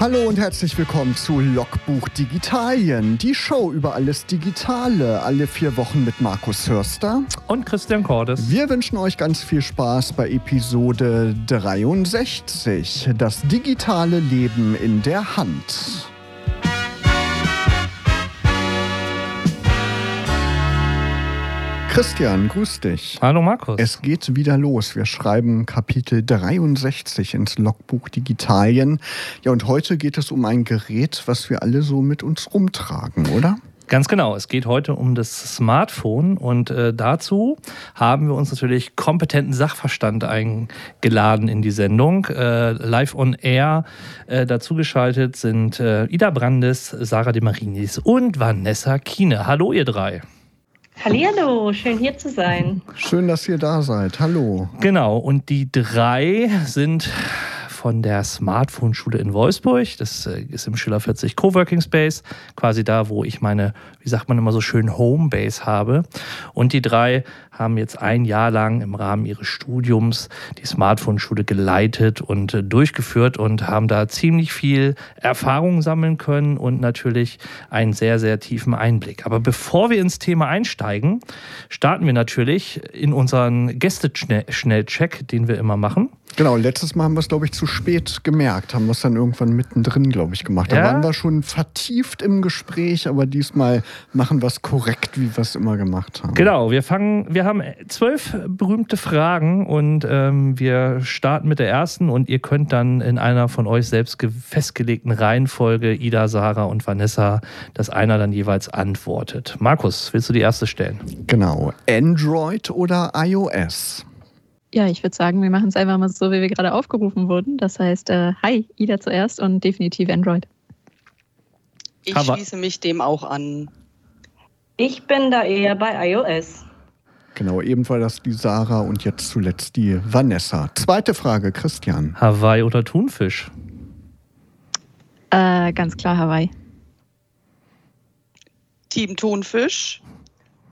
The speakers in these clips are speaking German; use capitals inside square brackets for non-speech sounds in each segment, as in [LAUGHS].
Hallo und herzlich willkommen zu Logbuch Digitalien, die Show über alles Digitale, alle vier Wochen mit Markus Hörster und Christian Cordes. Wir wünschen euch ganz viel Spaß bei Episode 63, das digitale Leben in der Hand. Christian, grüß dich. Hallo Markus. Es geht wieder los. Wir schreiben Kapitel 63 ins Logbuch Digitalien. Ja, und heute geht es um ein Gerät, was wir alle so mit uns rumtragen, oder? Ganz genau. Es geht heute um das Smartphone und äh, dazu haben wir uns natürlich kompetenten Sachverstand eingeladen in die Sendung. Äh, live on Air äh, dazugeschaltet sind äh, Ida Brandes, Sarah de Marinis und Vanessa Kiene. Hallo ihr drei. Hallihallo, schön hier zu sein. Schön, dass ihr da seid. Hallo. Genau, und die drei sind von der Smartphone-Schule in Wolfsburg. Das äh, ist im Schiller 40 Coworking Space, quasi da, wo ich meine, wie sagt man immer so schön, Homebase habe. Und die drei haben jetzt ein Jahr lang im Rahmen ihres Studiums die Smartphone-Schule geleitet und äh, durchgeführt und haben da ziemlich viel Erfahrung sammeln können und natürlich einen sehr, sehr tiefen Einblick. Aber bevor wir ins Thema einsteigen, starten wir natürlich in unseren Gästeschnellcheck, den wir immer machen. Genau, letztes Mal haben wir es, glaube ich, zu spät gemerkt, haben wir es dann irgendwann mittendrin, glaube ich, gemacht. Da ja? waren wir schon vertieft im Gespräch, aber diesmal machen wir es korrekt, wie wir es immer gemacht haben. Genau, wir fangen, wir haben zwölf berühmte Fragen und ähm, wir starten mit der ersten und ihr könnt dann in einer von euch selbst festgelegten Reihenfolge, Ida, Sarah und Vanessa, dass einer dann jeweils antwortet. Markus, willst du die erste stellen? Genau, Android oder iOS? Ja, ich würde sagen, wir machen es einfach mal so, wie wir gerade aufgerufen wurden. Das heißt, äh, hi, Ida zuerst und definitiv Android. Ich Aber schließe mich dem auch an. Ich bin da eher bei iOS. Genau, ebenfalls die Sarah und jetzt zuletzt die Vanessa. Zweite Frage, Christian. Hawaii oder Thunfisch? Äh, ganz klar Hawaii. Team Thunfisch.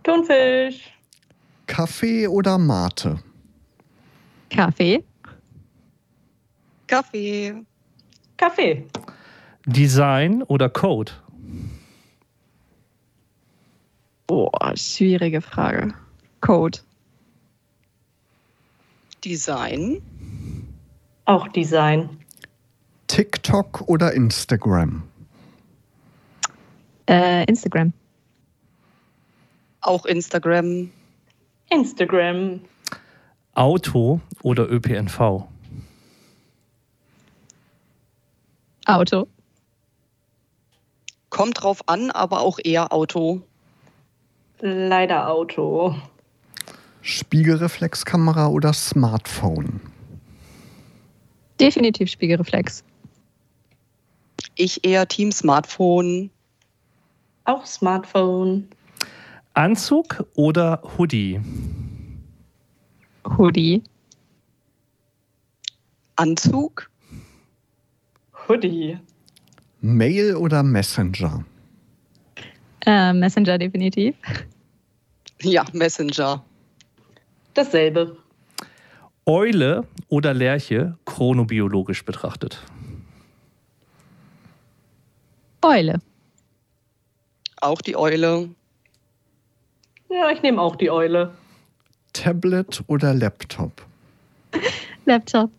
Thunfisch. Kaffee oder Mate? Kaffee. Kaffee. Kaffee. Design oder Code? Boah, schwierige Frage. Code. Design. Auch Design. TikTok oder Instagram? Äh, Instagram. Auch Instagram. Instagram. Auto oder ÖPNV? Auto. Kommt drauf an, aber auch eher Auto. Leider Auto. Spiegelreflexkamera oder Smartphone? Definitiv Spiegelreflex. Ich eher Team Smartphone. Auch Smartphone. Anzug oder Hoodie? Hoodie. Anzug. Hoodie. Mail oder Messenger? Äh, Messenger definitiv. Ja, Messenger. Dasselbe. Eule oder Lerche, chronobiologisch betrachtet? Eule. Auch die Eule. Ja, ich nehme auch die Eule. Tablet oder Laptop? Laptop.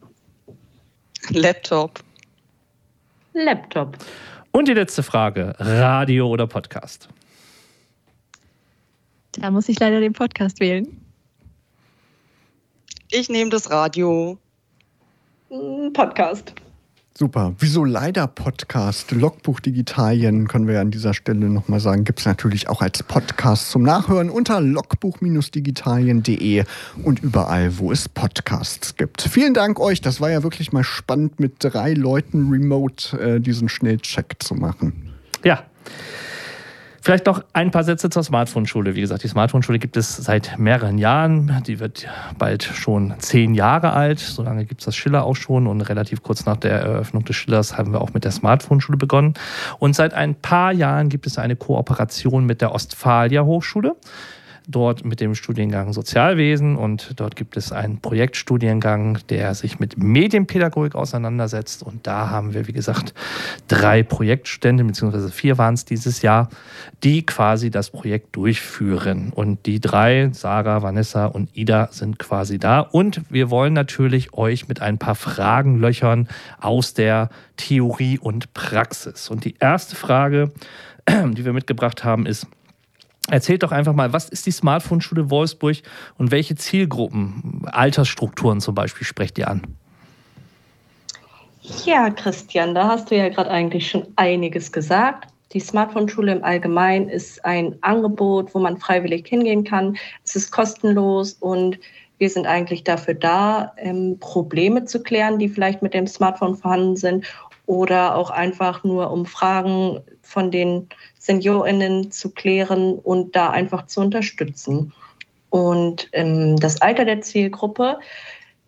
Laptop. Laptop. Und die letzte Frage: Radio oder Podcast? Da muss ich leider den Podcast wählen. Ich nehme das Radio. Podcast. Super. Wieso leider Podcast? Logbuch Digitalien können wir ja an dieser Stelle nochmal sagen, gibt es natürlich auch als Podcast zum Nachhören unter logbuch-digitalien.de und überall, wo es Podcasts gibt. Vielen Dank euch. Das war ja wirklich mal spannend, mit drei Leuten remote äh, diesen Schnellcheck zu machen. Ja. Vielleicht noch ein paar Sätze zur Smartphone-Schule. Wie gesagt, die Smartphone-Schule gibt es seit mehreren Jahren. Die wird bald schon zehn Jahre alt. So lange gibt es das Schiller auch schon. Und relativ kurz nach der Eröffnung des Schillers haben wir auch mit der Smartphone-Schule begonnen. Und seit ein paar Jahren gibt es eine Kooperation mit der Ostfalia Hochschule. Dort mit dem Studiengang Sozialwesen und dort gibt es einen Projektstudiengang, der sich mit Medienpädagogik auseinandersetzt. Und da haben wir, wie gesagt, drei Projektstände, beziehungsweise vier waren es dieses Jahr, die quasi das Projekt durchführen. Und die drei, Sarah, Vanessa und Ida, sind quasi da. Und wir wollen natürlich euch mit ein paar Fragen löchern aus der Theorie und Praxis. Und die erste Frage, [CLEARS THROAT] die wir mitgebracht haben, ist, Erzählt doch einfach mal, was ist die Smartphone-Schule Wolfsburg und welche Zielgruppen, Altersstrukturen zum Beispiel, sprecht ihr an? Ja, Christian, da hast du ja gerade eigentlich schon einiges gesagt. Die Smartphone-Schule im Allgemeinen ist ein Angebot, wo man freiwillig hingehen kann. Es ist kostenlos und wir sind eigentlich dafür da, ähm, Probleme zu klären, die vielleicht mit dem Smartphone vorhanden sind oder auch einfach nur um Fragen von den SeniorInnen zu klären und da einfach zu unterstützen. Und ähm, das Alter der Zielgruppe,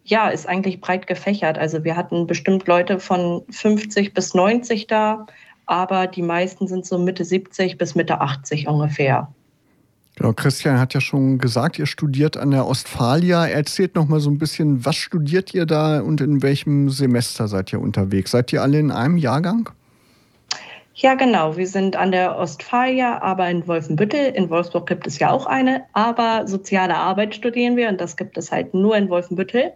ja, ist eigentlich breit gefächert. Also wir hatten bestimmt Leute von 50 bis 90 da, aber die meisten sind so Mitte 70 bis Mitte 80 ungefähr. Genau, Christian hat ja schon gesagt, ihr studiert an der Ostfalia. Erzählt noch mal so ein bisschen, was studiert ihr da und in welchem Semester seid ihr unterwegs? Seid ihr alle in einem Jahrgang? Ja, genau. Wir sind an der Ostfalia, aber in Wolfenbüttel. In Wolfsburg gibt es ja auch eine, aber soziale Arbeit studieren wir und das gibt es halt nur in Wolfenbüttel.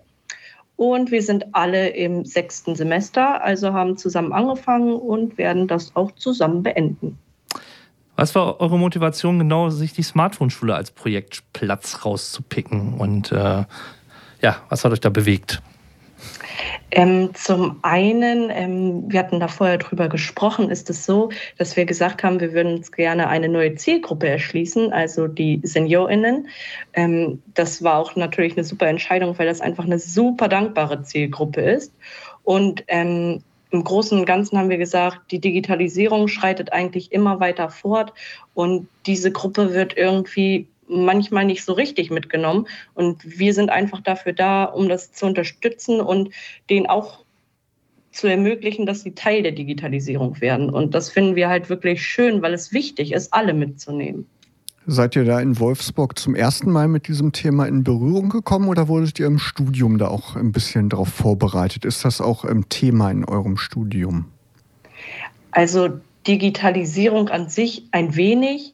Und wir sind alle im sechsten Semester, also haben zusammen angefangen und werden das auch zusammen beenden. Was war eure Motivation, genau sich die Smartphone-Schule als Projektplatz rauszupicken? Und äh, ja, was hat euch da bewegt? Ähm, zum einen, ähm, wir hatten da vorher drüber gesprochen, ist es so, dass wir gesagt haben, wir würden uns gerne eine neue Zielgruppe erschließen, also die SeniorInnen. Ähm, das war auch natürlich eine super Entscheidung, weil das einfach eine super dankbare Zielgruppe ist. Und ähm, im Großen und Ganzen haben wir gesagt, die Digitalisierung schreitet eigentlich immer weiter fort und diese Gruppe wird irgendwie manchmal nicht so richtig mitgenommen. Und wir sind einfach dafür da, um das zu unterstützen und denen auch zu ermöglichen, dass sie Teil der Digitalisierung werden. Und das finden wir halt wirklich schön, weil es wichtig ist, alle mitzunehmen. Seid ihr da in Wolfsburg zum ersten Mal mit diesem Thema in Berührung gekommen oder wurdet ihr im Studium da auch ein bisschen darauf vorbereitet? Ist das auch ein Thema in eurem Studium? Also Digitalisierung an sich ein wenig.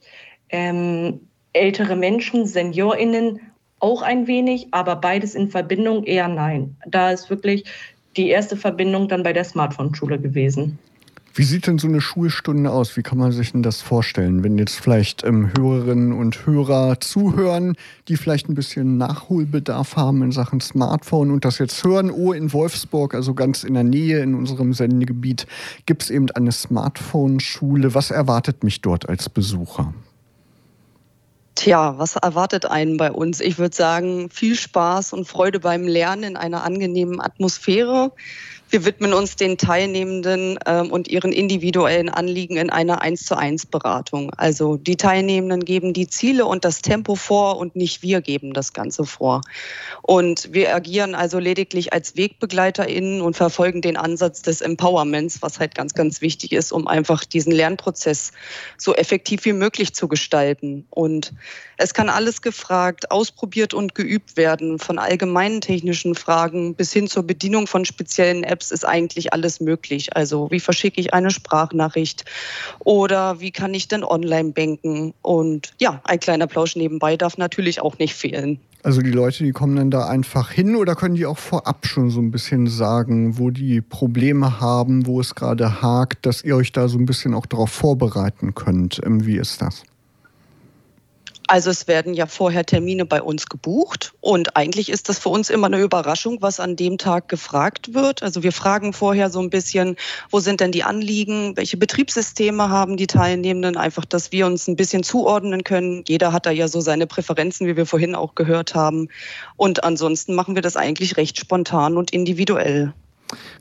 Ähm, ältere Menschen, SeniorInnen auch ein wenig, aber beides in Verbindung eher nein. Da ist wirklich die erste Verbindung dann bei der Smartphone-Schule gewesen. Wie sieht denn so eine Schulstunde aus? Wie kann man sich denn das vorstellen, wenn jetzt vielleicht ähm, Hörerinnen und Hörer zuhören, die vielleicht ein bisschen Nachholbedarf haben in Sachen Smartphone und das jetzt hören, oh, in Wolfsburg, also ganz in der Nähe in unserem Sendegebiet, gibt es eben eine Smartphone-Schule. Was erwartet mich dort als Besucher? Tja, was erwartet einen bei uns? Ich würde sagen, viel Spaß und Freude beim Lernen in einer angenehmen Atmosphäre. Wir widmen uns den Teilnehmenden ähm, und ihren individuellen Anliegen in einer 1 zu 1 Beratung. Also die Teilnehmenden geben die Ziele und das Tempo vor und nicht wir geben das Ganze vor. Und wir agieren also lediglich als WegbegleiterInnen und verfolgen den Ansatz des Empowerments, was halt ganz, ganz wichtig ist, um einfach diesen Lernprozess so effektiv wie möglich zu gestalten. Und es kann alles gefragt, ausprobiert und geübt werden, von allgemeinen technischen Fragen bis hin zur Bedienung von speziellen Apps Apps ist eigentlich alles möglich. Also wie verschicke ich eine Sprachnachricht oder wie kann ich denn online banken? Und ja, ein kleiner Plausch nebenbei darf natürlich auch nicht fehlen. Also die Leute, die kommen dann da einfach hin oder können die auch vorab schon so ein bisschen sagen, wo die Probleme haben, wo es gerade hakt, dass ihr euch da so ein bisschen auch darauf vorbereiten könnt? Ähm, wie ist das? Also es werden ja vorher Termine bei uns gebucht und eigentlich ist das für uns immer eine Überraschung, was an dem Tag gefragt wird. Also wir fragen vorher so ein bisschen, wo sind denn die Anliegen, welche Betriebssysteme haben die Teilnehmenden, einfach, dass wir uns ein bisschen zuordnen können. Jeder hat da ja so seine Präferenzen, wie wir vorhin auch gehört haben. Und ansonsten machen wir das eigentlich recht spontan und individuell.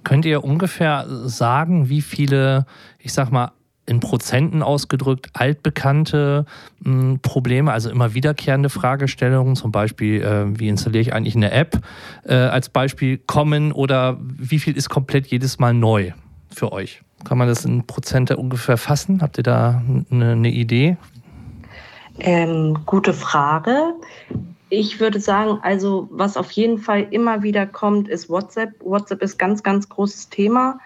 Könnt ihr ungefähr sagen, wie viele, ich sag mal, in Prozenten ausgedrückt altbekannte mh, hm, Probleme, also immer wiederkehrende Fragestellungen, zum Beispiel, äh, wie installiere ich eigentlich eine App, äh, als Beispiel kommen oder wie viel ist komplett jedes Mal neu für euch? Kann man das in Prozente ungefähr fassen? Habt ihr da eine, eine Idee? Ähm, gute Frage. Ich würde sagen, also was auf jeden Fall immer wieder kommt, ist WhatsApp. WhatsApp ist ganz, ganz großes Thema.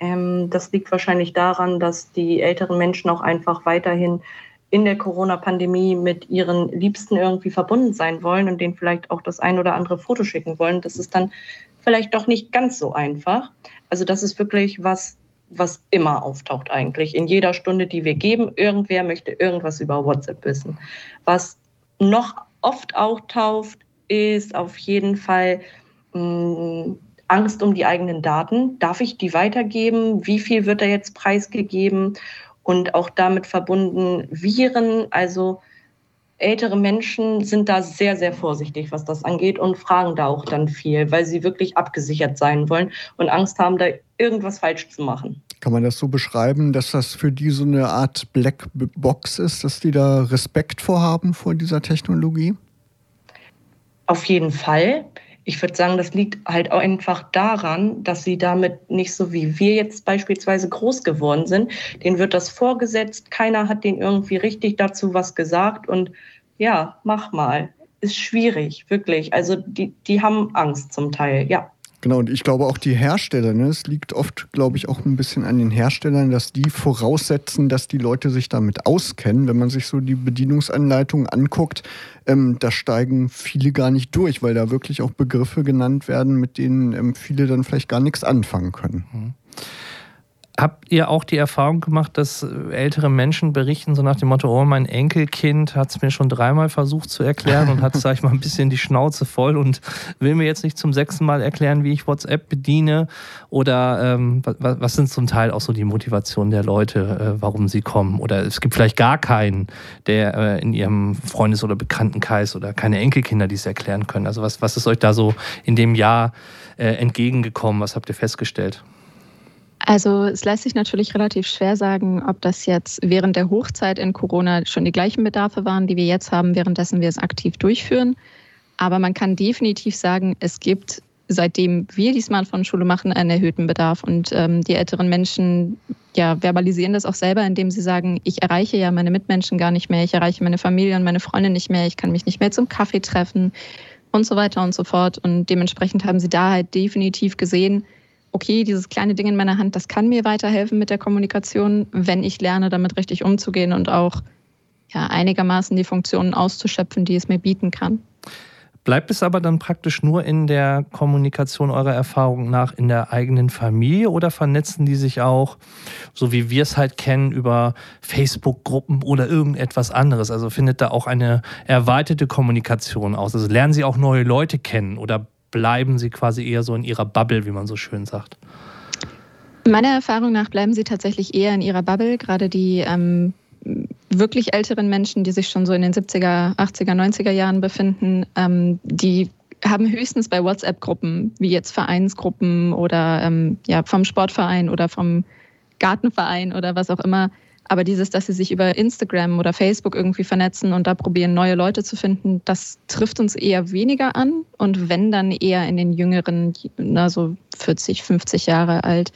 Ähm, das liegt wahrscheinlich daran, dass die älteren Menschen auch einfach weiterhin in der Corona-Pandemie mit ihren Liebsten irgendwie verbunden sein wollen und denen vielleicht auch das ein oder andere Foto schicken wollen. Das ist dann vielleicht doch nicht ganz so einfach. Also das ist wirklich was, was immer auftaucht eigentlich. In jeder Stunde, die wir geben, irgendwer möchte irgendwas über WhatsApp wissen. Was noch oft auftaucht, ist auf jeden Fall mh, hm, Angst um die eigenen Daten. Darf ich die weitergeben? Wie viel wird da jetzt preisgegeben? Und auch damit verbunden Viren. Also ältere Menschen sind da sehr, sehr vorsichtig, was das angeht und fragen da auch dann viel, weil sie wirklich abgesichert sein wollen und Angst haben, da irgendwas falsch zu machen. Kann man das so beschreiben, dass das für die so eine Art Black Box ist, dass die da Respekt vorhaben vor dieser Technologie? Auf jeden Fall. Ich würde sagen, das liegt halt auch einfach daran, dass sie damit nicht so wie wir jetzt beispielsweise groß geworden sind. Denen wird das vorgesetzt, keiner hat denen irgendwie richtig dazu was gesagt und ja, mach mal. Ist schwierig, wirklich. Also die, die haben Angst zum Teil, ja. Genau, und ich glaube auch die Hersteller, ne, es liegt oft, glaube ich, auch ein bisschen an den Herstellern, dass die voraussetzen, dass die Leute sich damit auskennen. Wenn man sich so die Bedienungsanleitung anguckt, ähm, da steigen viele gar nicht durch, weil da wirklich auch Begriffe genannt werden, mit denen ähm, viele dann vielleicht gar nichts anfangen können. Mhm. Habt ihr auch die Erfahrung gemacht, dass ältere Menschen berichten, so nach dem Motto, oh, mein Enkelkind hat es mir schon dreimal versucht zu erklären und hat, sag ich mal, ein bisschen die Schnauze voll und will mir jetzt nicht zum sechsten Mal erklären, wie ich WhatsApp bediene? Oder ähm, was, was, sind zum Teil auch so die Motivationen der Leute, äh, warum sie kommen? Oder es gibt vielleicht gar keinen, der äh, in ihrem Freundes- oder Bekanntenkreis oder keine Enkelkinder, die es erklären können. Also was, was ist euch da so in dem Jahr äh, entgegengekommen? Was habt ihr festgestellt? Also es lässt sich natürlich relativ schwer sagen, ob das jetzt während der Hochzeit in Corona schon die gleichen Bedarfe waren, die wir jetzt haben, währenddessen wir es aktiv durchführen. Aber man kann definitiv sagen, es gibt, seitdem wir die Smartphone-Schule machen, einen erhöhten Bedarf. Und ähm, die älteren Menschen ja, verbalisieren das auch selber, indem sie sagen, ich erreiche ja meine Mitmenschen gar nicht mehr, ich erreiche meine Familie und meine Freunde nicht mehr, ich kann mich nicht mehr zum Kaffee treffen und so weiter und so fort. Und dementsprechend haben sie da halt definitiv gesehen, okay, dieses kleine Ding in meiner Hand, das kann mir weiterhelfen mit der Kommunikation, wenn ich lerne, damit richtig umzugehen und auch ja, einigermaßen die Funktionen auszuschöpfen, die es mir bieten kann. Bleibt es aber dann praktisch nur in der Kommunikation eurer Erfahrung nach in der eigenen Familie oder vernetzen die sich auch, so wie wir es halt kennen, über Facebook-Gruppen oder irgendetwas anderes? Also findet da auch eine erweiterte Kommunikation aus? Also lernen sie auch neue Leute kennen oder bleiben sie quasi eher so in ihrer Bubble, wie man so schön sagt? Meiner Erfahrung nach bleiben sie tatsächlich eher in ihrer Bubble. Gerade die ähm, wirklich älteren Menschen, die sich schon so in den 70er, 80er, 90er Jahren befinden, ähm, die haben höchstens bei WhatsApp-Gruppen, wie jetzt Vereinsgruppen oder ähm, ja, vom Sportverein oder vom Gartenverein oder was auch immer, aber dieses, dass sie sich über Instagram oder Facebook irgendwie vernetzen und da probieren, neue Leute zu finden, das trifft uns eher weniger an. Und wenn dann eher in den jüngeren, na, so 40, 50 Jahre alt,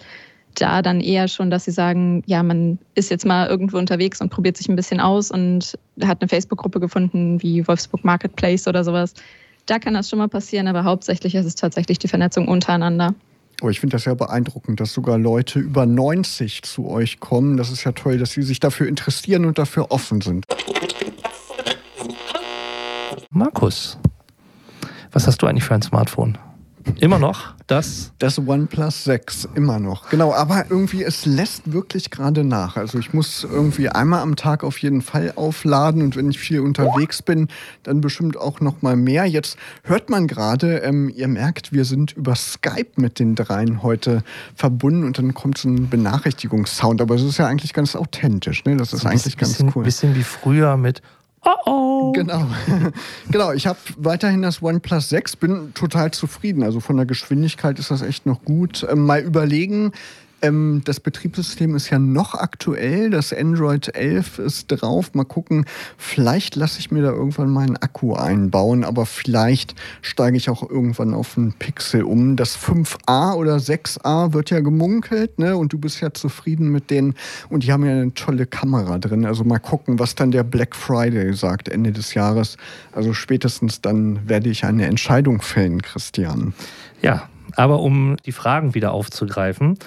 da dann eher schon, dass sie sagen, ja, man ist jetzt mal irgendwo unterwegs und probiert sich ein bisschen aus und hat eine Facebook-Gruppe gefunden wie Wolfsburg Marketplace oder sowas. Da kann das schon mal passieren, aber hauptsächlich ist es tatsächlich die Vernetzung untereinander. Aber ich finde das ja beeindruckend, dass sogar Leute über 90 zu euch kommen. Das ist ja toll, dass sie sich dafür interessieren und dafür offen sind. Markus, was hast du eigentlich für ein Smartphone? Immer noch das? Das OnePlus 6, immer noch. Genau, aber irgendwie, es lässt wirklich gerade nach. Also ich muss irgendwie einmal am Tag auf jeden Fall aufladen und wenn ich viel unterwegs bin, dann bestimmt auch noch mal mehr. Jetzt hört man gerade, ähm, ihr merkt, wir sind über Skype mit den dreien heute verbunden und dann kommt so ein Benachrichtigungssound. Aber es ist ja eigentlich ganz authentisch. Ne? Das ist eigentlich ganz bisschen, cool. Ein bisschen wie früher mit Oh oh. Genau. [LAUGHS] genau, ich habe weiterhin das OnePlus 6, bin total zufrieden. Also von der Geschwindigkeit ist das echt noch gut. Ähm, mal überlegen, Ähm, das Betriebssystem ist ja noch aktuell. Das Android 11 ist drauf. Mal gucken, vielleicht lasse ich mir da irgendwann meinen Akku einbauen, aber vielleicht steige ich auch irgendwann auf einen Pixel um. Das 5a oder 6a wird ja gemunkelt, ne? Und du bist ja zufrieden mit denen. Und die haben ja eine tolle Kamera drin. Also mal gucken, was dann der Black Friday sagt Ende des Jahres. Also spätestens dann werde ich eine Entscheidung fällen, Christian. Ja, aber um die Fragen wieder aufzugreifen,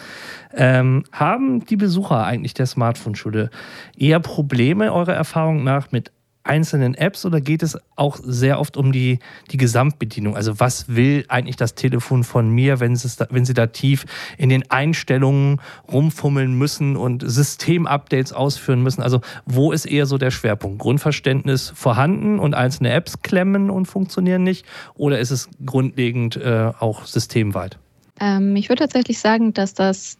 ähm, haben die Besucher eigentlich der Smartphone-Schule eher Probleme eurer Erfahrung nach mit einzelnen Apps oder geht es auch sehr oft um die, die Gesamtbedienung? Also was will eigentlich das Telefon von mir, wenn, es da, wenn sie da tief in den Einstellungen rumfummeln müssen und Systemupdates ausführen müssen? Also wo ist eher so der Schwerpunkt? Grundverständnis vorhanden und einzelne Apps klemmen und funktionieren nicht? Oder ist es grundlegend äh, auch systemweit? Ähm, ich würde tatsächlich sagen, dass das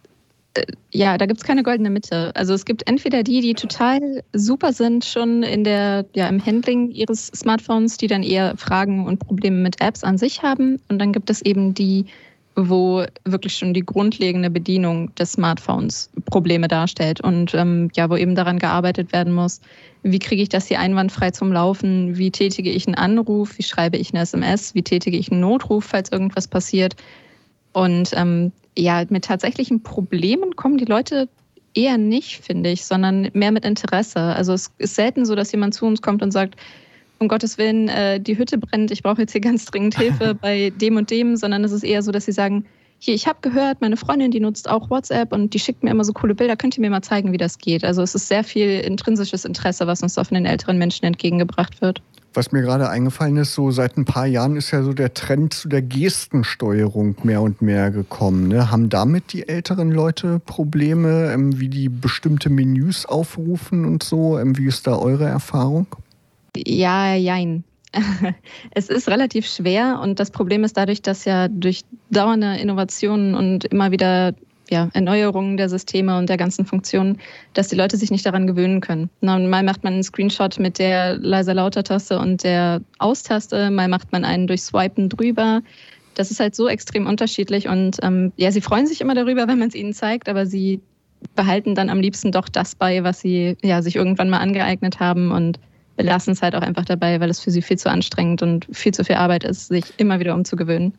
ja, da gibt es keine goldene Mitte. Also es gibt entweder die, die total super sind, schon in der, ja, im Handling ihres Smartphones, die dann eher Fragen und Probleme mit Apps an sich haben. Und dann gibt es eben die, wo wirklich schon die grundlegende Bedienung des Smartphones Probleme darstellt und ähm, ja, wo eben daran gearbeitet werden muss, wie kriege ich das hier einwandfrei zum Laufen, wie tätige ich einen Anruf, wie schreibe ich eine SMS, wie tätige ich einen Notruf, falls irgendwas passiert. Und ähm, ja, mit tatsächlichen Problemen kommen die Leute eher nicht, finde ich, sondern mehr mit Interesse. Also es ist selten so, dass jemand zu uns kommt und sagt, um Gottes Willen, äh, die Hütte brennt, ich brauche jetzt hier ganz dringend Hilfe [LAUGHS] bei dem und dem, sondern es ist eher so, dass sie sagen, hier, ich habe gehört, meine Freundin, die nutzt auch WhatsApp und die schickt mir immer so coole Bilder, könnt ihr mir mal zeigen, wie das geht? Also es ist sehr viel intrinsisches Interesse, was uns da von den älteren Menschen entgegengebracht wird. Was mir gerade eingefallen ist, so seit ein paar Jahren ist ja so der Trend zu der Gestensteuerung mehr und mehr gekommen. Ne? Haben damit die älteren Leute Probleme, ähm, wie die bestimmte Menüs aufrufen und so? Ähm, wie ist da eure Erfahrung? Ja, jein. [LAUGHS] Es ist relativ schwer und das Problem ist dadurch, dass ja durch dauernde Innovationen und immer wieder ja, Erneuerungen der Systeme und der ganzen Funktionen, dass die Leute sich nicht daran gewöhnen können. Na, mal macht man einen Screenshot mit der leiser-lauter-Taste und der Austaste, mal macht man einen durch Swipen drüber. Das ist halt so extrem unterschiedlich und ähm, ja, sie freuen sich immer darüber, wenn man es ihnen zeigt, aber sie behalten dann am liebsten doch das bei, was sie ja, sich irgendwann mal angeeignet haben und belassen es halt auch einfach dabei, weil es für sie viel zu anstrengend und viel zu viel Arbeit ist, sich immer wieder umzugewöhnen.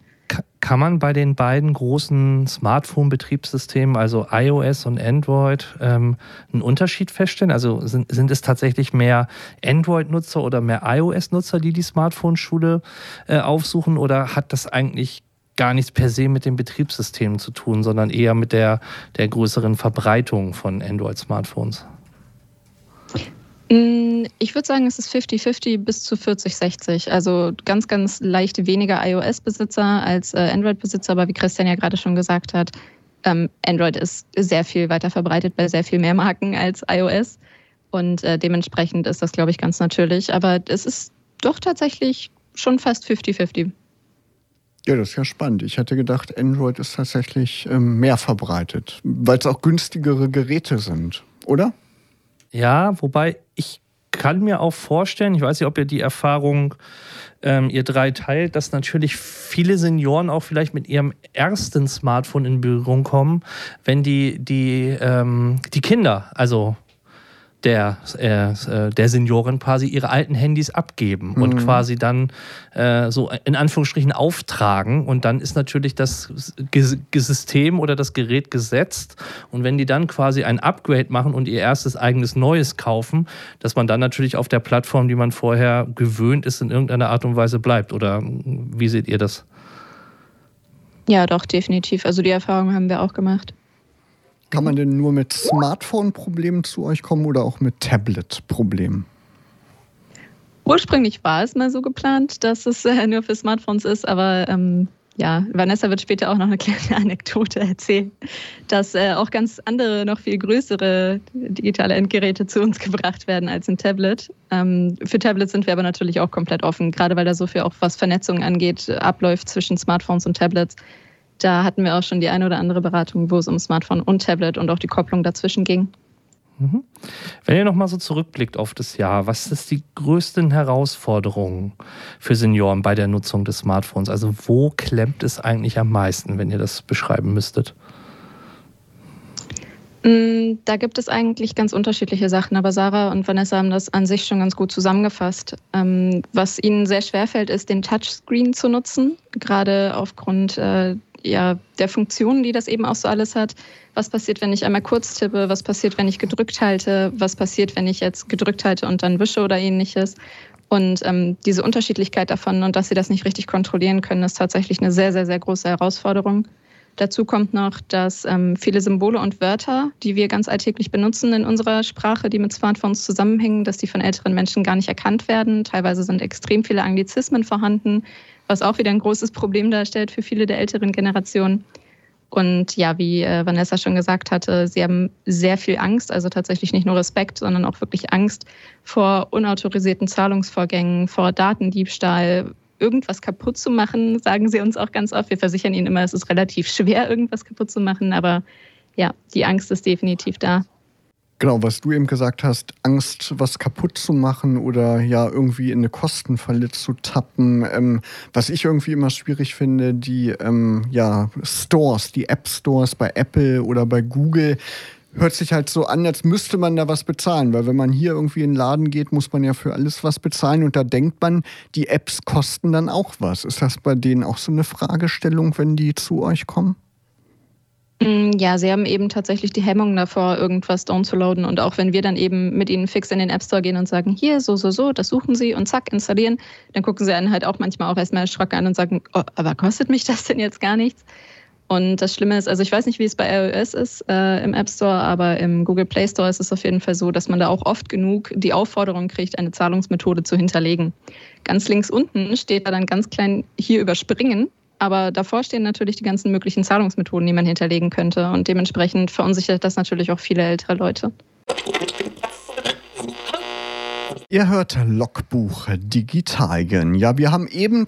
Kann man bei den beiden großen Smartphone-Betriebssystemen, also iOS und Android, ähm, einen Unterschied feststellen? Also sind, sind es tatsächlich mehr Android-Nutzer oder mehr iOS-Nutzer, die die Smartphone-Schule äh, aufsuchen? Oder hat das eigentlich gar nichts per se mit den Betriebssystemen zu tun, sondern eher mit der, der größeren Verbreitung von Android-Smartphones? Mm, ich würde sagen, es ist 50-50 bis zu 40-60. Also ganz, ganz leicht weniger iOS-Besitzer als äh, Android-Besitzer. Aber wie Christian ja gerade schon gesagt hat, ähm, Android ist sehr viel weiter verbreitet bei sehr viel mehr Marken als iOS. Und äh, dementsprechend ist das, glaube ich, ganz natürlich. Aber es ist doch tatsächlich schon fast 50-50. Ja, das ist ja spannend. Ich hätte gedacht, Android ist tatsächlich ähm, mehr verbreitet, weil es auch günstigere Geräte sind, oder? Ja, wobei ich kann mir auch vorstellen, ich weiß nicht, ob ihr die Erfahrung ähm, ihr drei teilt, dass natürlich viele Senioren auch vielleicht mit ihrem ersten Smartphone in Berührung kommen, wenn die, die, ähm, die Kinder, also der, äh, der Senioren quasi ihre alten Handys abgeben mhm. und quasi dann äh, so in Anführungsstrichen auftragen. Und dann ist natürlich das System oder das Gerät gesetzt. Und wenn die dann quasi ein Upgrade machen und ihr erstes eigenes Neues kaufen, dass man dann natürlich auf der Plattform, die man vorher gewöhnt ist, in irgendeiner Art und Weise bleibt. Oder wie seht ihr das? Ja, doch, definitiv. Also die Erfahrung haben wir auch gemacht. Kann man denn nur mit Smartphone-Problemen zu euch kommen oder auch mit Tablet-Problemen? Ursprünglich war es mal so geplant, dass es äh, nur für Smartphones ist, aber ähm, ja, Vanessa wird später auch noch eine kleine [LAUGHS] Anekdote erzählen, dass äh, auch ganz andere, noch viel größere digitale Endgeräte zu uns [LAUGHS] gebracht werden als ein Tablet. Ähm, für Tablets sind wir aber natürlich auch komplett offen, gerade weil da so viel auch was Vernetzung angeht, abläuft zwischen Smartphones und Tablets da hatten wir auch schon die eine oder andere Beratung, wo es um Smartphone und Tablet und auch die Kopplung dazwischen ging. Mhm. Wenn ihr nochmal so zurückblickt auf das Jahr, was ist die größten Herausforderungen für Senioren bei der Nutzung des Smartphones? Also wo klemmt es eigentlich am meisten, wenn ihr das beschreiben müsstet? Mm, da gibt es eigentlich ganz unterschiedliche Sachen, aber Sarah und Vanessa haben das an sich schon ganz gut zusammengefasst. Ähm, was ihnen sehr schwer fällt, ist, den Touchscreen zu nutzen, gerade aufgrund äh, ja, der Funktionen, die das eben auch so alles hat. Was passiert, wenn ich einmal kurz tippe? Was passiert, wenn ich gedrückt halte? Was passiert, wenn ich jetzt gedrückt halte und dann wische oder ähnliches? Und ähm, diese Unterschiedlichkeit davon und dass sie das nicht richtig kontrollieren können, ist tatsächlich eine sehr, sehr, sehr große Herausforderung. Dazu kommt noch, dass ähm, viele Symbole und Wörter, die wir ganz alltäglich benutzen in unserer Sprache, die mit Smartphones zusammenhängen, dass die von älteren Menschen gar nicht erkannt werden. Teilweise sind extrem viele Anglizismen vorhanden, was auch wieder ein großes Problem darstellt für viele der älteren Generationen. Und ja, wie äh, Vanessa schon gesagt hatte, sie haben sehr viel Angst, also tatsächlich nicht nur Respekt, sondern auch wirklich Angst vor unautorisierten Zahlungsvorgängen, vor Datendiebstahl, irgendwas kaputt zu machen, sagen sie uns auch ganz oft. Wir versichern ihnen immer, es ist relativ schwer, irgendwas kaputt zu machen, aber ja, die Angst ist definitiv da. Genau, was du eben gesagt hast, Angst, was kaputt zu machen oder ja irgendwie in eine Kostenfalle zu tappen. Ähm, was ich irgendwie immer schwierig finde, die ähm, ja, Stores, die App-Stores bei Apple oder bei Google, hört sich halt so an, als müsste man da was bezahlen, weil wenn man hier irgendwie in den Laden geht, muss man ja für alles was bezahlen und da denkt man, die Apps kosten dann auch was. Ist das bei denen auch so eine Fragestellung, wenn die zu euch kommen? Mm, ja, sie haben eben tatsächlich die Hemmung davor, irgendwas downzuladen. Und auch wenn wir dann eben mit ihnen fix in den App Store gehen und sagen, hier, so, so, so, das suchen sie und zack, installieren, dann gucken sie einen halt auch manchmal auch erstmal erschrocken an und sagen, oh, aber kostet mich das denn jetzt gar nichts? Und das Schlimme ist, also ich weiß nicht, wie es bei iOS ist äh, im App Store, aber im Google Play Store ist es auf jeden Fall so, dass man da auch oft genug die Aufforderung kriegt, eine Zahlungsmethode zu hinterlegen. Ganz links unten steht da dann ganz klein hier überspringen, aber davor stehen natürlich die ganzen möglichen Zahlungsmethoden, die man hinterlegen könnte. Und dementsprechend verunsichert das natürlich auch viele ältere Leute. Ihr hört Logbuch Digitalgen. Ja, wir haben eben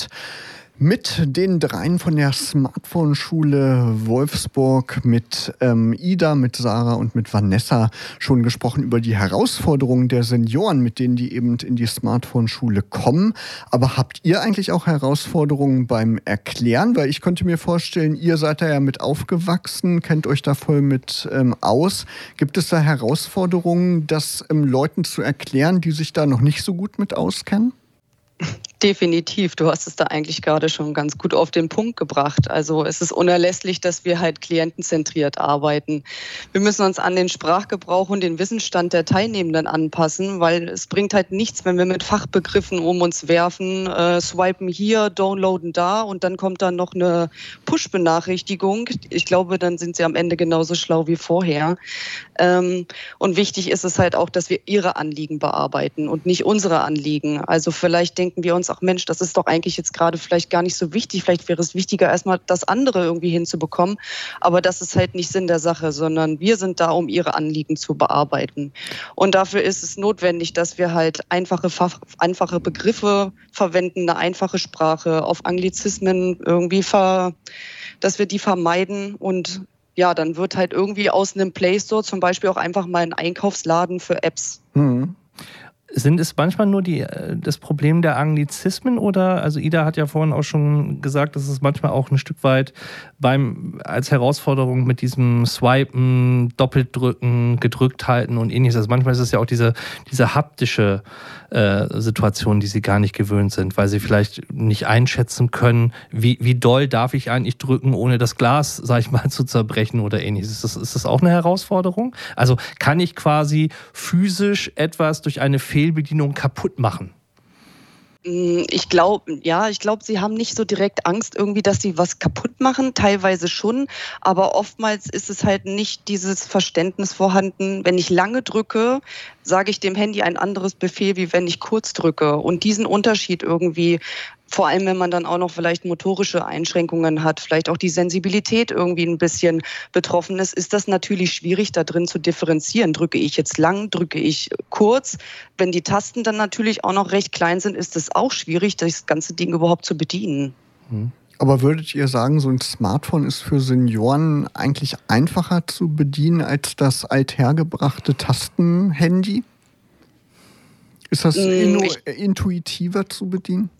mit den dreien von der Smartphone-Schule Wolfsburg, mit ähm, Ida, mit Sarah und mit Vanessa schon gesprochen über die Herausforderungen der Senioren, mit denen die eben in die Smartphone-Schule kommen. Aber habt ihr eigentlich auch Herausforderungen beim Erklären? Weil ich könnte mir vorstellen, ihr seid da ja mit aufgewachsen, kennt euch da voll mit ähm, aus. Gibt es da Herausforderungen, das ähm, Leuten zu erklären, die sich da noch nicht so gut mit auskennen? Definitiv. Du hast es da eigentlich gerade schon ganz gut auf den Punkt gebracht. Also es ist unerlässlich, dass wir halt klientenzentriert arbeiten. Wir müssen uns an den Sprachgebrauch und den Wissensstand der Teilnehmenden anpassen, weil es bringt halt nichts, wenn wir mit Fachbegriffen um uns werfen, äh, swipen hier, downloaden da und dann kommt dann noch eine Push-Benachrichtigung. Ich glaube, dann sind sie am Ende genauso schlau wie vorher. Ähm, und wichtig ist es halt auch, dass wir ihre Anliegen bearbeiten und nicht unsere Anliegen. Also vielleicht denken wir uns auch, Mensch, das ist doch eigentlich jetzt gerade vielleicht gar nicht so wichtig. Vielleicht wäre es wichtiger, erstmal das andere irgendwie hinzubekommen. Aber das ist halt nicht Sinn der Sache, sondern wir sind da, um ihre Anliegen zu bearbeiten. Und dafür ist es notwendig, dass wir halt einfache, einfache Begriffe verwenden, eine einfache Sprache, auf Anglizismen irgendwie ver, dass wir die vermeiden und ja, dann wird halt irgendwie aus einem Play Store zum Beispiel auch einfach mal ein Einkaufsladen für Apps. Mhm. Sind es manchmal nur die, äh, das Problem der Anglizismen oder, also Ida hat ja vorhin auch schon gesagt, dass es manchmal auch ein Stück weit beim, als Herausforderung mit diesem Swipen, Doppeldrücken, gedrückt halten und ähnliches. Also manchmal ist es ja auch diese, diese haptische äh, Situation, die sie gar nicht gewöhnt sind, weil sie vielleicht nicht einschätzen können, wie, wie doll darf ich eigentlich drücken, ohne das Glas, sag ich mal, [LAUGHS] zu zerbrechen oder ähnliches. Ist das, ist das auch eine Herausforderung? Also kann ich quasi physisch etwas durch eine Fehlbedienung kaputt machen? Mm, ich glaube, ja, ich glaube, sie haben nicht so direkt Angst irgendwie, dass sie was kaputt machen, teilweise schon, aber oftmals ist es halt nicht dieses Verständnis vorhanden, wenn ich lange drücke, sage ich dem Handy ein anderes Befehl, wie wenn ich kurz drücke. Und diesen Unterschied irgendwie vor allem, wenn man dann auch noch vielleicht motorische Einschränkungen hat, vielleicht auch die Sensibilität irgendwie ein bisschen betroffen ist, ist das natürlich schwierig, da drin zu differenzieren. Drücke ich jetzt lang, drücke ich kurz? Wenn die Tasten dann natürlich auch noch recht klein sind, ist es auch schwierig, das ganze Ding überhaupt zu bedienen. Mhm. Aber würdet ihr sagen, so ein Smartphone ist für Senioren eigentlich einfacher zu bedienen als das althergebrachte Tastenhandy? Ist das mm, intuitiver zu bedienen?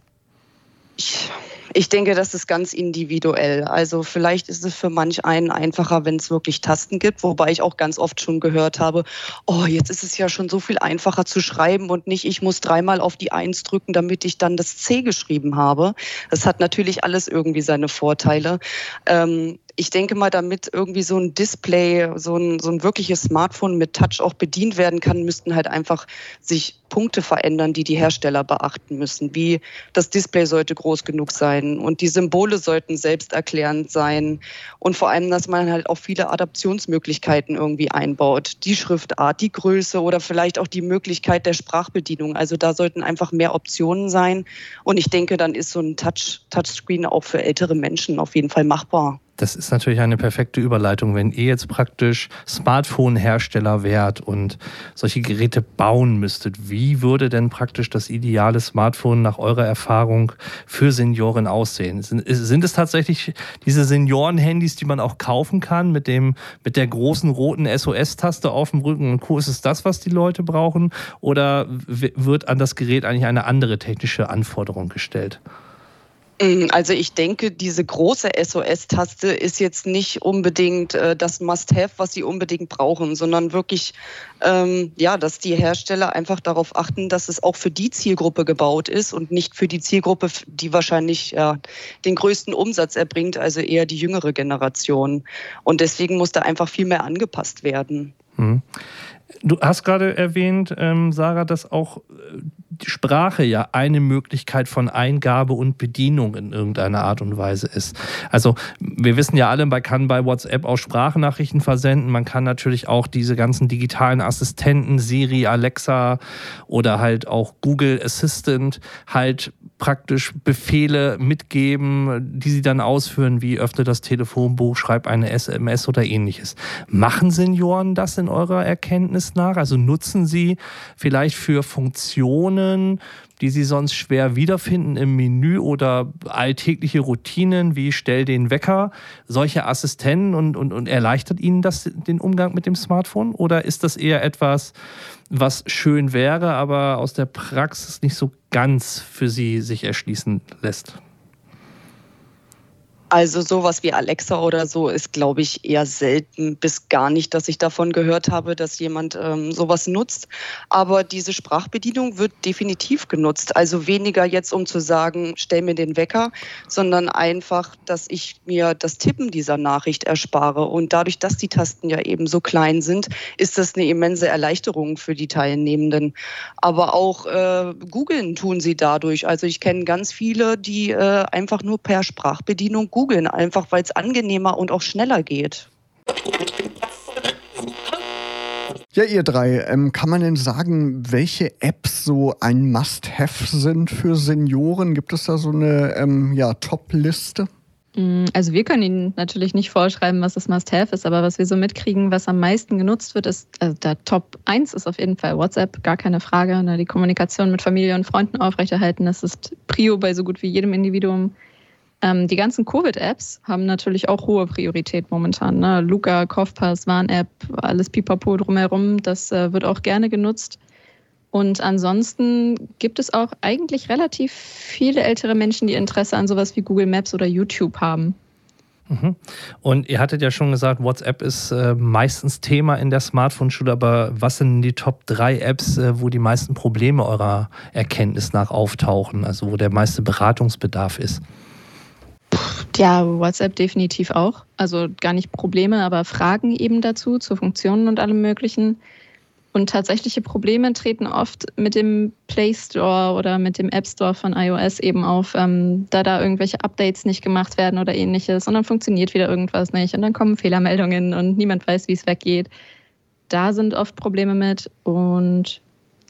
Ich Ich denke, das ist ganz individuell. Also vielleicht ist es für manch einen einfacher, wenn es wirklich Tasten gibt, wobei ich auch ganz oft schon gehört habe, oh, jetzt ist es ja schon so viel einfacher zu schreiben und nicht, ich muss dreimal auf die Eins drücken, damit ich dann das C geschrieben habe. Das hat natürlich alles irgendwie seine Vorteile. Ähm, ich denke mal, damit irgendwie so ein Display, so ein, so ein wirkliches Smartphone mit Touch auch bedient werden kann, müssten halt einfach sich Punkte verändern, die die Hersteller beachten müssen. Wie das Display sollte groß genug sein und die Symbole sollten selbsterklärend sein und vor allem, dass man halt auch viele Adaptionsmöglichkeiten irgendwie einbaut. Die Schriftart, die Größe oder vielleicht auch die Möglichkeit der Sprachbedienung. Also da sollten einfach mehr Optionen sein und ich denke, dann ist so ein Touch, Touchscreen auch für ältere Menschen auf jeden Fall machbar. Das ist natürlich eine perfekte Überleitung, wenn ihr jetzt praktisch Smartphone-Hersteller wärt und solche Geräte bauen müsstet. Wie würde denn praktisch das ideale Smartphone nach eurer Erfahrung für Senioren aussehen? Sind, sind es tatsächlich diese Senioren-Handys, die man auch kaufen kann mit, dem, mit der großen roten SOS-Taste auf dem Rücken und Co.? Ist es das, was die Leute brauchen? Oder wird an das Gerät eigentlich eine andere technische Anforderung gestellt? Mm, also ich denke, diese große SOS-Taste ist jetzt nicht unbedingt äh, das Must-Have, was sie unbedingt brauchen, sondern wirklich, ähm, ja, dass die Hersteller einfach darauf achten, dass es auch für die Zielgruppe gebaut ist und nicht für die Zielgruppe, die wahrscheinlich ja, den größten Umsatz erbringt, also eher die jüngere Generation. Und deswegen muss da einfach viel mehr angepasst werden. Mhm. Du hast gerade erwähnt, ähm, Sarah, dass auch äh, die Sprache ja eine Möglichkeit von Eingabe und Bedienung in irgendeiner Art und Weise ist. Also wir wissen ja alle, man kann bei WhatsApp auch Sprachnachrichten versenden. Man kann natürlich auch diese ganzen digitalen Assistenten, Siri, Alexa oder halt auch Google Assistant halt praktisch Befehle mitgeben, die sie dann ausführen, wie öffne das Telefonbuch, schreib eine SMS oder ähnliches. Machen Senioren das in eurer Erkenntnis nach? Also nutzen sie vielleicht für Funktionen, die sie sonst schwer wiederfinden im Menü oder alltägliche Routinen wie stell den Wecker, solche Assistenten und, und, und erleichtert ihnen das den Umgang mit dem Smartphone? Oder ist das eher etwas, was schön wäre, aber aus der Praxis nicht so ganz für sie sich erschließen lässt? Also sowas wie Alexa oder so ist, glaube ich, eher selten bis gar nicht, dass ich davon gehört habe, dass jemand ähm, sowas nutzt. Aber diese Sprachbedienung wird definitiv genutzt. Also weniger jetzt, um zu sagen, stell mir den Wecker, sondern einfach, dass ich mir das Tippen dieser Nachricht erspare. Und dadurch, dass die Tasten ja eben so klein sind, ist das eine immense Erleichterung für die Teilnehmenden. Aber auch äh, googeln tun sie dadurch. Also ich kenne ganz viele, die äh, einfach nur per Sprachbedienung googeln googeln, einfach weil es angenehmer und auch schneller geht. Ja, ihr drei, ähm, kann man denn sagen, welche Apps so ein Must-Have sind für Senioren? Gibt es da so eine ähm, ja, Top-Liste? Mm, also wir können Ihnen natürlich nicht vorschreiben, was das Must-Have ist, aber was wir so mitkriegen, was am meisten genutzt wird, ist, also der Top 1 ist auf jeden Fall WhatsApp, gar keine Frage. Die Kommunikation mit Familie und Freunden aufrechterhalten, das ist Prio bei so gut wie jedem Individuum. Ähm, die ganzen Covid-Apps haben natürlich auch hohe Priorität momentan. Ne? Luca, Kopfpass, Warn-App, alles pipapo drumherum, das äh, wird auch gerne genutzt. Und ansonsten gibt es auch eigentlich relativ viele ältere Menschen, die Interesse an sowas wie Google Maps oder YouTube haben. Mhm. Und ihr hattet ja schon gesagt, WhatsApp ist äh, meistens Thema in der Smartphone-Schule, aber was sind die Top 3 Apps, äh, wo die meisten Probleme eurer Erkenntnis nach auftauchen, also wo der meiste Beratungsbedarf ist? Ja, WhatsApp definitiv auch. Also gar nicht Probleme, aber Fragen eben dazu, zu Funktionen und allem Möglichen. Und tatsächliche Probleme treten oft mit dem Play Store oder mit dem App Store von iOS eben auf, ähm, da da irgendwelche Updates nicht gemacht werden oder ähnliches und dann funktioniert wieder irgendwas nicht und dann kommen Fehlermeldungen und niemand weiß, wie es weggeht. Da sind oft Probleme mit und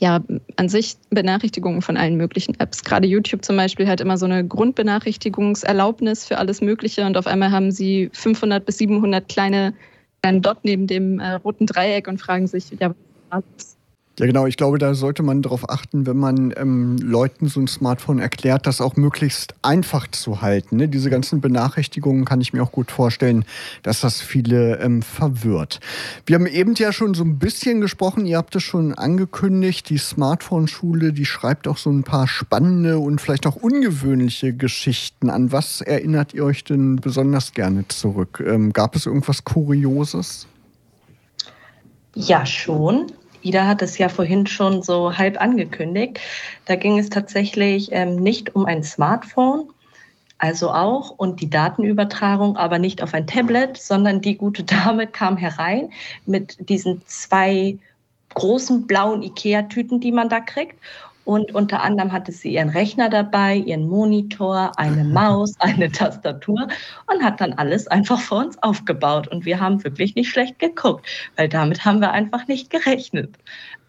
ja, an sich Benachrichtigungen von allen möglichen Apps. Gerade YouTube zum Beispiel hat immer so eine Grundbenachrichtigungserlaubnis für alles Mögliche und auf einmal haben sie 500 bis 700 kleine kleinen Dot neben dem äh, roten Dreieck und fragen sich, ja, was Ja, genau. Ich glaube, da sollte man darauf achten, wenn man ähm, Leuten so ein Smartphone erklärt, das auch möglichst einfach zu halten. Ne? Diese ganzen Benachrichtigungen kann ich mir auch gut vorstellen, dass das viele ähm, verwirrt. Wir haben eben ja schon so ein bisschen gesprochen, ihr habt es schon angekündigt, die Smartphone-Schule, die schreibt auch so ein paar spannende und vielleicht auch ungewöhnliche Geschichten. An was erinnert ihr euch denn besonders gerne zurück? Ähm, gab es irgendwas Kurioses? Ja, schon. Ida hat es ja vorhin schon so halb angekündigt. Da ging es tatsächlich ähm, nicht um ein Smartphone, also auch und die Datenübertragung, aber nicht auf ein Tablet, sondern die gute Dame kam herein mit diesen zwei großen blauen IKEA-Tüten, die man da kriegt und unter anderem hatte sie ihren Rechner dabei, ihren Monitor, eine [LAUGHS] Maus, eine Tastatur und hat dann alles einfach vor uns aufgebaut. Und wir haben wirklich nicht schlecht geguckt, weil damit haben wir einfach nicht gerechnet.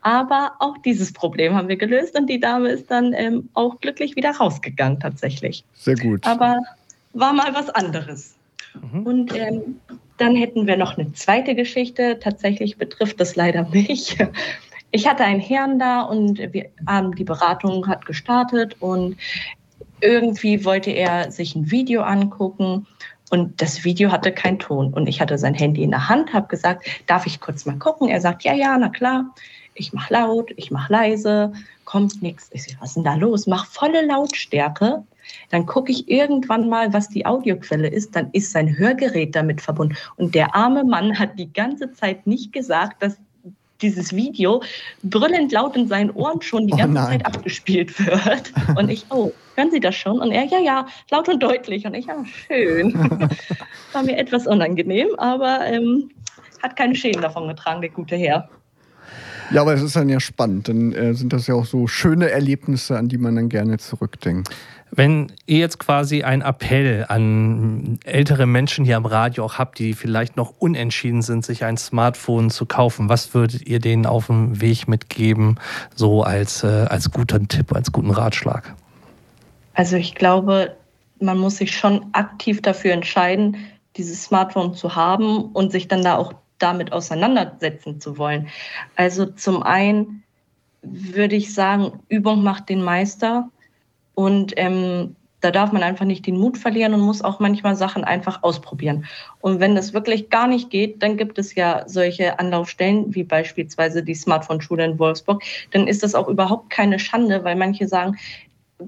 Aber auch dieses Problem haben wir gelöst und die Dame ist dann ähm, auch glücklich wieder rausgegangen tatsächlich. Sehr gut. Aber war mal was anderes. Mhm. Und ähm, dann hätten wir noch eine zweite Geschichte. Tatsächlich betrifft das leider mich ich hatte einen Herrn da und wir, ähm, die Beratung hat gestartet und irgendwie wollte er sich ein Video angucken und das Video hatte keinen Ton und ich hatte sein Handy in der Hand, habe gesagt, darf ich kurz mal gucken? Er sagt, ja, ja, na klar. Ich mache laut, ich mache leise, kommt nichts. Ich sage, was ist denn da los? Mach volle Lautstärke. Dann gucke ich irgendwann mal, was die Audioquelle ist. Dann ist sein Hörgerät damit verbunden. Und der arme Mann hat die ganze Zeit nicht gesagt, dass dieses Video brüllend laut in seinen Ohren schon die oh ganze Zeit abgespielt wird. [LAUGHS] Und ich, oh, hören Sie das schon? Und er, ja, ja, laut und deutlich. Und ich, ja, schön. [LAUGHS] War mir etwas unangenehm, aber ähm, hat keine Schäden davon getragen, der gute Herr. Ja, aber es ist dann ja spannend. Dann äh, sind das ja auch so schöne Erlebnisse, an die man dann gerne zurückdenkt. Wenn ihr jetzt quasi einen Appell an ältere Menschen hier am Radio auch habt, die vielleicht noch unentschieden sind, sich ein Smartphone zu kaufen, was würdet ihr denen auf dem Weg mitgeben, so als, äh, als guter Tipp, als guten Ratschlag? Also ich glaube, man muss sich schon aktiv dafür entscheiden, dieses Smartphone zu haben und sich dann da auch damit auseinandersetzen zu wollen. Also zum einen würde ich sagen, Übung macht den Meister. Und ähm, da darf man einfach nicht den Mut verlieren und muss auch manchmal Sachen einfach ausprobieren. Und wenn das wirklich gar nicht geht, dann gibt es ja solche Anlaufstellen, wie beispielsweise die Smartphone-Schule in Wolfsburg. Dann ist das auch überhaupt keine Schande, weil manche sagen,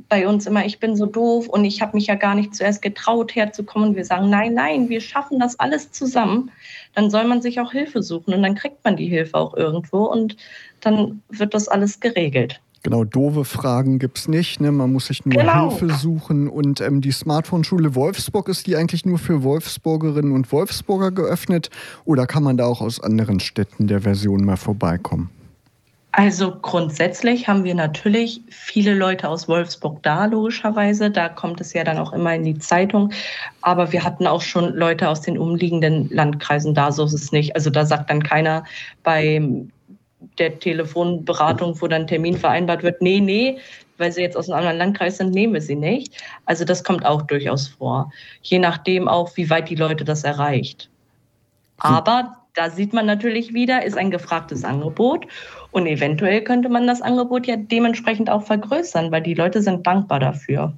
bei uns immer, ich bin so doof und ich habe mich ja gar nicht zuerst getraut, herzukommen. Und wir sagen, nein, nein, wir schaffen das alles zusammen. Dann soll man sich auch Hilfe suchen und dann kriegt man die Hilfe auch irgendwo und dann wird das alles geregelt. Genau, doofe Fragen gibt es nicht. Ne? Man muss sich nur genau. Hilfe suchen. Und ähm, die Smartphone-Schule Wolfsburg, ist die eigentlich nur für Wolfsburgerinnen und Wolfsburger geöffnet? Oder kann man da auch aus anderen Städten der Version mal vorbeikommen? Also grundsätzlich haben wir natürlich viele Leute aus Wolfsburg da, logischerweise. Da kommt es ja dann auch immer in die Zeitung. Aber wir hatten auch schon Leute aus den umliegenden Landkreisen da, so ist es nicht. Also da sagt dann keiner bei der Telefonberatung, wo dann Termin vereinbart wird, nee, nee, weil sie jetzt aus einem anderen Landkreis sind, nehmen wir sie nicht. Also das kommt auch durchaus vor. Je nachdem auch, wie weit die Leute das erreicht. Aber da sieht man natürlich wieder, ist ein gefragtes Angebot. Und eventuell könnte man das Angebot ja dementsprechend auch vergrößern, weil die Leute sind dankbar dafür.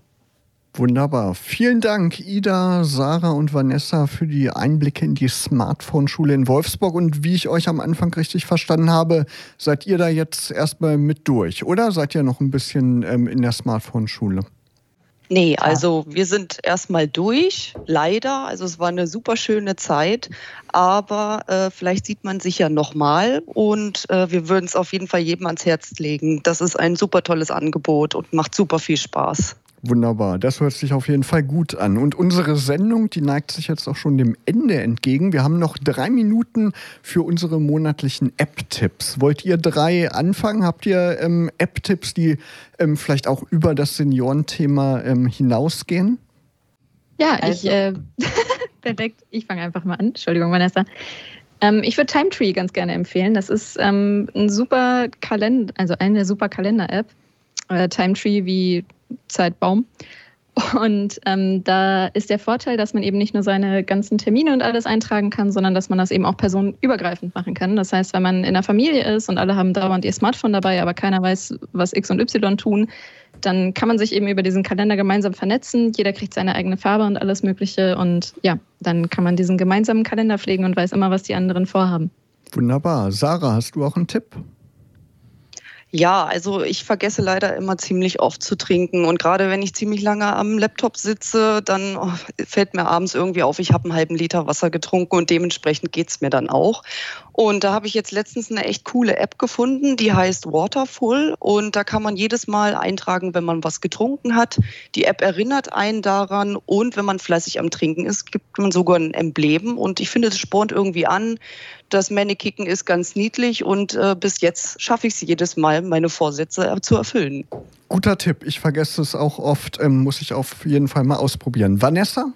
Wunderbar. Vielen Dank, Ida, Sarah und Vanessa, für die Einblicke in die Smartphone-Schule in Wolfsburg. Und wie ich euch am Anfang richtig verstanden habe, seid ihr da jetzt erstmal mit durch, oder seid ihr noch ein bisschen ähm, in der Smartphone-Schule? Nee, also wir sind erstmal durch, leider. Also es war eine super schöne Zeit, aber äh, vielleicht sieht man sich ja nochmal und äh, wir würden es auf jeden Fall jedem ans Herz legen. Das ist ein super tolles Angebot und macht super viel Spaß. Wunderbar, das hört sich auf jeden Fall gut an. Und unsere Sendung, die neigt sich jetzt auch schon dem Ende entgegen. Wir haben noch drei Minuten für unsere monatlichen App-Tipps. Wollt ihr drei anfangen? Habt ihr ähm, App-Tipps, die ähm, vielleicht auch über das Seniorenthema ähm, hinausgehen? Ja, also. ich, äh, [LAUGHS] perfekt. Ich fange einfach mal an. Entschuldigung, Vanessa. Ähm, ich würde Timetree ganz gerne empfehlen. Das ist ähm, ein super Kalender, also eine super Kalender-App. Äh, Timetree wie Zeitbaum. Und ähm, da ist der Vorteil, dass man eben nicht nur seine ganzen Termine und alles eintragen kann, sondern dass man das eben auch personenübergreifend machen kann. Das heißt, wenn man in einer Familie ist und alle haben dauernd ihr Smartphone dabei, aber keiner weiß, was X und Y tun, dann kann man sich eben über diesen Kalender gemeinsam vernetzen. Jeder kriegt seine eigene Farbe und alles Mögliche. Und ja, dann kann man diesen gemeinsamen Kalender pflegen und weiß immer, was die anderen vorhaben. Wunderbar. Sarah, hast du auch einen Tipp? Ja, also ich vergesse leider immer ziemlich oft zu trinken. Und gerade wenn ich ziemlich lange am Laptop sitze, dann oh, fällt mir abends irgendwie auf, ich habe einen halben Liter Wasser getrunken und dementsprechend geht es mir dann auch. Und da habe ich jetzt letztens eine echt coole App gefunden, die heißt Waterful. Und da kann man jedes Mal eintragen, wenn man was getrunken hat. Die App erinnert einen daran. Und wenn man fleißig am Trinken ist, gibt man sogar ein Emblem. Und ich finde, es spornt irgendwie an. Das Mannekicken ist ganz niedlich und äh, bis jetzt schaffe ich es jedes Mal, meine Vorsätze äh, zu erfüllen. Guter Tipp. Ich vergesse es auch oft. Ähm, muss ich auf jeden Fall mal ausprobieren. Vanessa?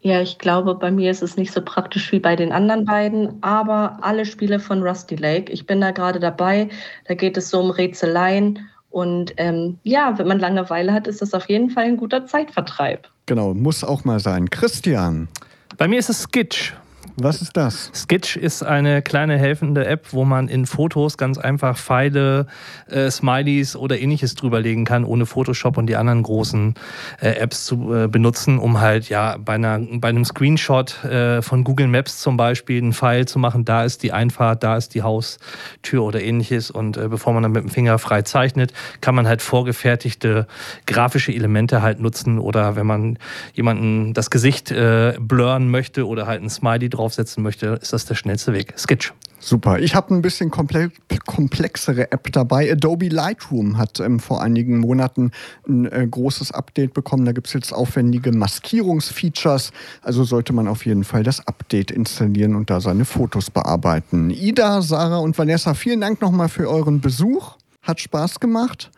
Ja, ich glaube, bei mir ist es nicht so praktisch wie bei den anderen beiden, aber alle Spiele von Rusty Lake, ich bin da gerade dabei, da geht es so um Rätseleien und ähm, ja, wenn man Langeweile hat, ist das auf jeden Fall ein guter Zeitvertreib. Genau, muss auch mal sein. Christian. Bei mir ist es Skitch. Was ist das? Skitch ist eine kleine helfende App, wo man in Fotos ganz einfach Pfeile, äh, Smileys oder ähnliches drüberlegen kann, ohne Photoshop und die anderen großen äh, Apps zu äh, benutzen, um halt ja bei, einer, bei einem Screenshot äh, von Google Maps zum Beispiel einen Pfeil zu machen, da ist die Einfahrt, da ist die Haustür oder ähnliches. Und äh, bevor man dann mit dem Finger frei zeichnet, kann man halt vorgefertigte grafische Elemente halt nutzen oder wenn man jemanden das Gesicht äh, blurren möchte oder halt ein Smiley draufsetzen möchte, ist das der schnellste Weg. Sketch. Super. Ich habe ein bisschen komplexere App dabei. Adobe Lightroom hat ähm, vor einigen Monaten ein äh, großes Update bekommen. Da gibt es jetzt aufwendige Maskierungsfeatures. Also sollte man auf jeden Fall das Update installieren und da seine Fotos bearbeiten. Ida, Sarah und Vanessa, vielen Dank nochmal für euren Besuch. Hat Spaß gemacht.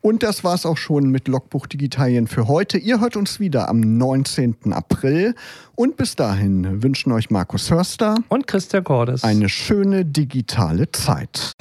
Und das war's auch schon mit Logbuch Digitalien für heute. Ihr hört uns wieder am 19. April. Und bis dahin wünschen euch Markus Hörster und Christian Cordes eine schöne digitale Zeit.